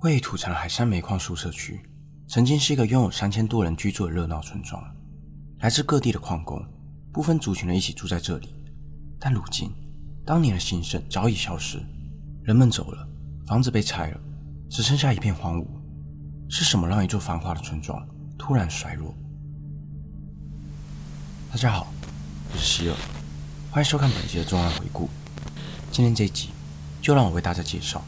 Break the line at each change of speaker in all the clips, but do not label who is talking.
位于土城海山煤矿宿舍区，曾经是一个拥有三千多人居住的热闹村庄。来自各地的矿工，不分族群的一起住在这里。但如今，当年的兴盛早已消失，人们走了，房子被拆了，只剩下一片荒芜。是什么让一座繁华的村庄突然衰落？大家好，我是希尔，欢迎收看本期的重案回顾。今天这一集，就让我为大家介绍。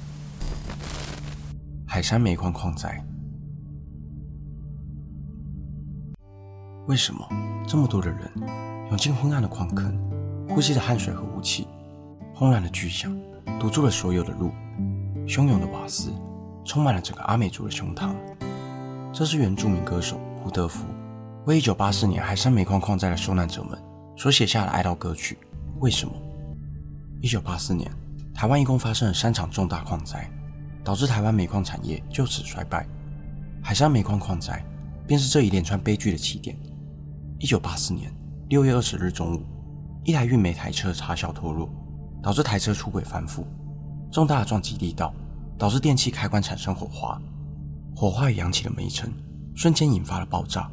海山煤矿矿灾，为什么这么多的人涌进昏暗的矿坑，呼吸着汗水和雾气？轰然的巨响堵住了所有的路，汹涌的瓦斯充满了整个阿美族的胸膛。这是原住民歌手胡德夫为1984年海山煤矿矿灾的受难者们所写下的哀悼歌曲。为什么？1984年，台湾一共发生了三场重大矿灾。导致台湾煤矿产业就此衰败，海山煤矿矿灾便是这一连串悲剧的起点。一九八四年六月二十日中午，一台运煤台车插销脱落，导致台车出轨翻覆，重大的撞击力道导致电器开关产生火花，火花也扬起的煤层瞬间引发了爆炸，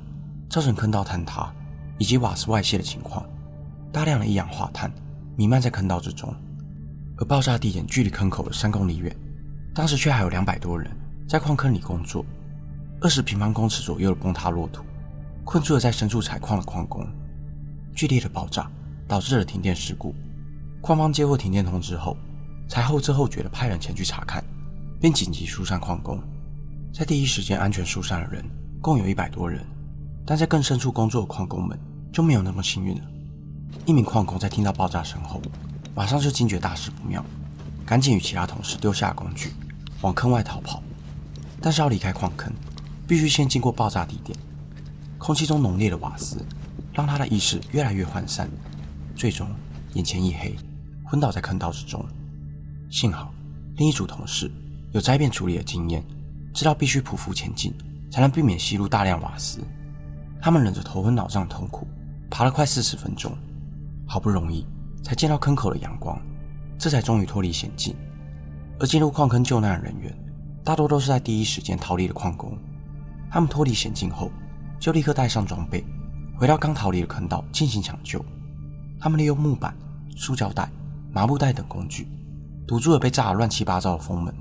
造成坑道坍塌以及瓦斯外泄的情况，大量的一氧化碳弥漫在坑道之中，而爆炸地点距离坑口的三公里远。当时却还有两百多人在矿坑里工作，二十平方公尺左右的崩塌落土，困住了在深处采矿的矿工。剧烈的爆炸导致了停电事故，矿方接获停电通知后，才后知后觉的派人前去查看，并紧急疏散矿工。在第一时间安全疏散的人共有一百多人，但在更深处工作的矿工们就没有那么幸运了。一名矿工在听到爆炸声后，马上就惊觉大事不妙，赶紧与其他同事丢下工具。往坑外逃跑，但是要离开矿坑，必须先经过爆炸地点。空气中浓烈的瓦斯让他的意识越来越涣散，最终眼前一黑，昏倒在坑道之中。幸好另一组同事有灾变处理的经验，知道必须匍匐前进，才能避免吸入大量瓦斯。他们忍着头昏脑胀的痛苦，爬了快四十分钟，好不容易才见到坑口的阳光，这才终于脱离险境。而进入矿坑救难的人员，大多都是在第一时间逃离的矿工。他们脱离险境后，就立刻带上装备，回到刚逃离的坑道进行抢救。他们利用木板、塑胶袋、麻布袋等工具，堵住了被炸得乱七八糟的风门，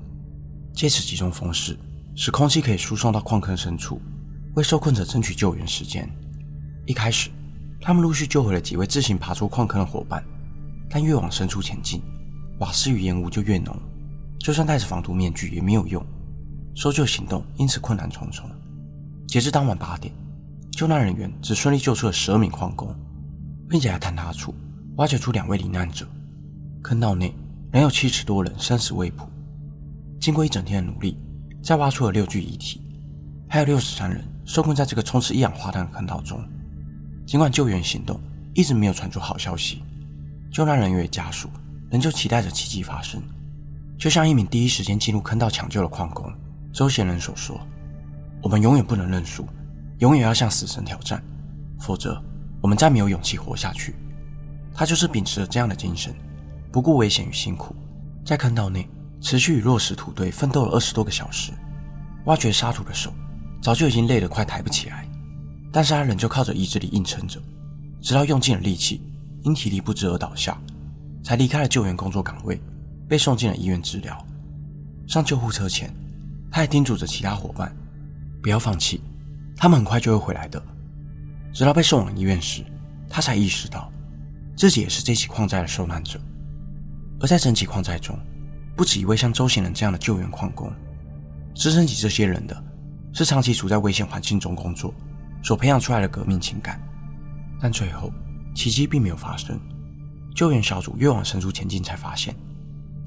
借此集中风势，使空气可以输送到矿坑深处，为受困者争取救援时间。一开始，他们陆续救回了几位自行爬出矿坑的伙伴，但越往深处前进，瓦斯与烟雾就越浓。就算戴着防毒面具也没有用，搜救行动因此困难重重。截至当晚八点，救难人员只顺利救出了十二名矿工，并且在坍塌处挖掘出两位罹难者。坑道内仍有七十多人生死未卜。经过一整天的努力，再挖出了六具遗体，还有六十三人受困在这个充斥一氧化碳的坑道中。尽管救援行动一直没有传出好消息，救难人员家属仍旧期待着奇迹发生。就像一名第一时间进入坑道抢救的矿工周贤仁所说：“我们永远不能认输，永远要向死神挑战，否则我们再没有勇气活下去。”他就是秉持着这样的精神，不顾危险与辛苦，在坑道内持续与落石土堆奋斗了二十多个小时。挖掘沙土的手早就已经累得快抬不起来，但是他仍旧靠着意志力硬撑着，直到用尽了力气，因体力不支而倒下，才离开了救援工作岗位。被送进了医院治疗。上救护车前，他还叮嘱着其他伙伴不要放弃，他们很快就会回来的。直到被送往医院时，他才意识到自己也是这起矿灾的受难者。而在整起矿灾中，不止一位像周贤仁这样的救援矿工，支撑起这些人的是长期处在危险环境中工作所培养出来的革命情感。但最后，奇迹并没有发生。救援小组越往深处前进，才发现。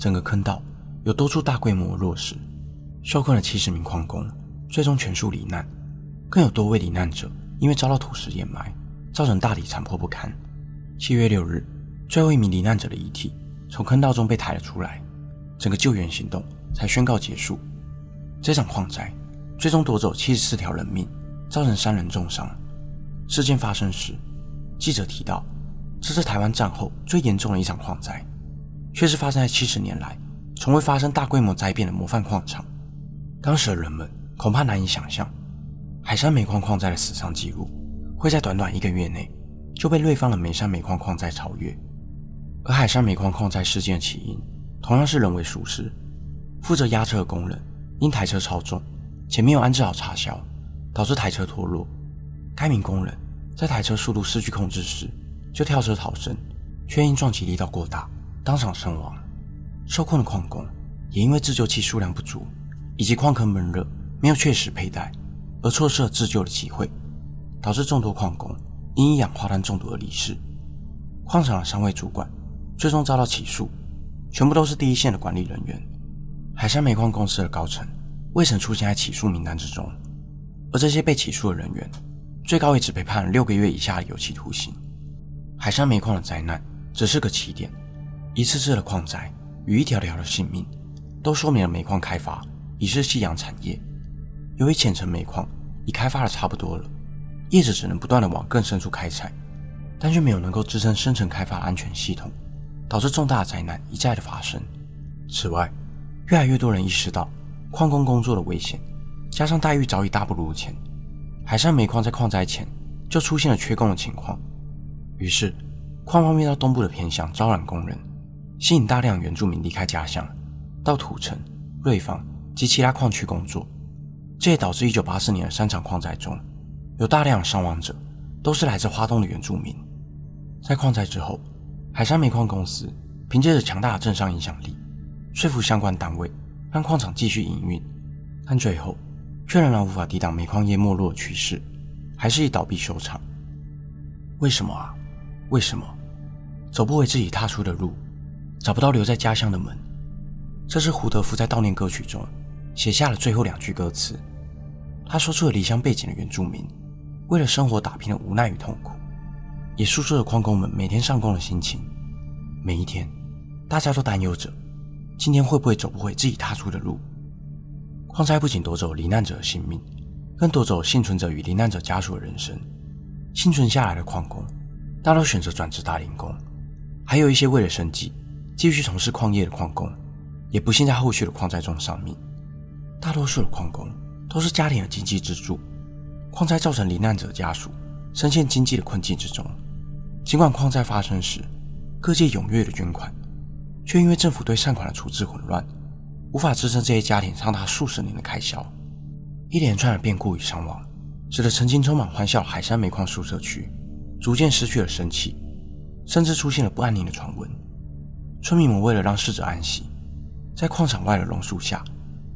整个坑道有多处大规模落石，受困了七十名矿工，最终全数罹难。更有多位罹难者因为遭到土石掩埋，造成大体残破不堪。七月六日，最后一名罹难者的遗体从坑道中被抬了出来，整个救援行动才宣告结束。这场矿灾最终夺走七十四条人命，造成三人重伤。事件发生时，记者提到，这是台湾战后最严重的一场矿灾。却是发生在七十年来从未发生大规模灾变的模范矿场。当时的人们恐怕难以想象，海山煤矿矿灾的死伤记录会在短短一个月内就被瑞芳的梅山煤矿矿灾超越。而海山煤矿矿灾事件的起因，同样是人为疏失，负责压车的工人因台车超重且没有安置好插销，导致台车脱落。该名工人在台车速度失去控制时，就跳车逃生，却因撞击力道过大，当场身亡。受困的矿工也因为自救器数量不足。以及矿坑闷热，没有确实佩戴，而错失了自救的机会，导致众多矿工因一氧化碳中毒而离世。矿场的三位主管最终遭到起诉，全部都是第一线的管理人员。海山煤矿公司的高层未曾出现在起诉名单之中，而这些被起诉的人员，最高也只被判了六个月以下的有期徒刑。海山煤矿的灾难只是个起点，一次次的矿灾与一条条的性命，都说明了煤矿开发。已是夕阳产业，由于浅层煤矿已开发的差不多了，业者只能不断的往更深处开采，但却没有能够支撑深层开发的安全系统，导致重大的灾难一再的发生。此外，越来越多人意识到矿工工作的危险，加上待遇早已大不如前，海上煤矿在矿灾前就出现了缺工的情况，于是矿方面到东部的偏乡招揽工人，吸引大量原住民离开家乡，到土城、瑞芳。及其他矿区工作，这也导致1984年的三场矿灾中，有大量伤亡者都是来自花东的原住民。在矿灾之后，海山煤矿公司凭借着强大的政商影响力，说服相关单位让矿场继续营运，但最后却仍然无法抵挡煤矿业没落的趋势，还是以倒闭收场。为什么啊？为什么走不回自己踏出的路，找不到留在家乡的门？这是胡德夫在悼念歌曲中。写下了最后两句歌词，他说出了离乡背井的原住民为了生活打拼的无奈与痛苦，也诉说了矿工们每天上工的心情。每一天，大家都担忧着今天会不会走不回自己踏出的路。矿灾不仅夺走罹难者的性命，更夺走幸存者与罹难者家属的人生。幸存下来的矿工大多选择转职打零工，还有一些为了生计继续从事矿业的矿工，也不幸在后续的矿灾中丧命。大多数的矿工都是家庭的经济支柱，矿灾造成罹难者家属深陷经济的困境之中。尽管矿灾发生时，各界踊跃的捐款，却因为政府对善款的处置混乱，无法支撑这些家庭长达数十年的开销。一连串的变故与伤亡，使得曾经充满欢笑的海山煤矿宿舍区逐渐失去了生气，甚至出现了不安宁的传闻。村民们为了让逝者安息，在矿场外的榕树下。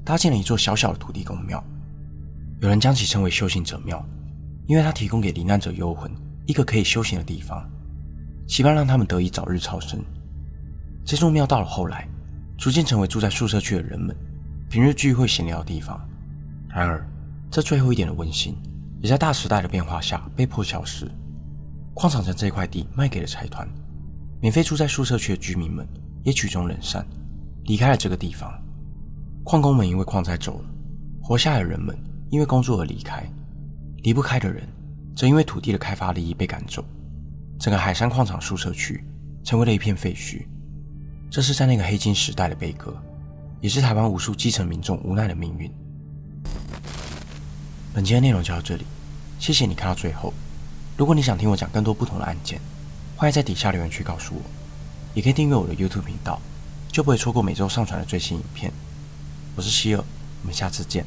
搭建了一座小小的土地公庙，有人将其称为修行者庙，因为它提供给罹难者幽魂一个可以修行的地方，期盼让他们得以早日超生。这座庙到了后来，逐渐成为住在宿舍区的人们平日聚会闲聊的地方。然而，这最后一点的温馨，也在大时代的变化下被迫消失。矿场将这块地卖给了财团，免费住在宿舍区的居民们也曲终人散，离开了这个地方。矿工们因为矿灾走了，活下来的人们因为工作而离开，离不开的人则因为土地的开发利益被赶走，整个海山矿场宿舍区成为了一片废墟。这是在那个黑金时代的悲歌，也是台湾无数基层民众无奈的命运。本期的内容就到这里，谢谢你看到最后。如果你想听我讲更多不同的案件，欢迎在底下留言区告诉我，也可以订阅我的 YouTube 频道，就不会错过每周上传的最新影片。我是希尔，我们下次见。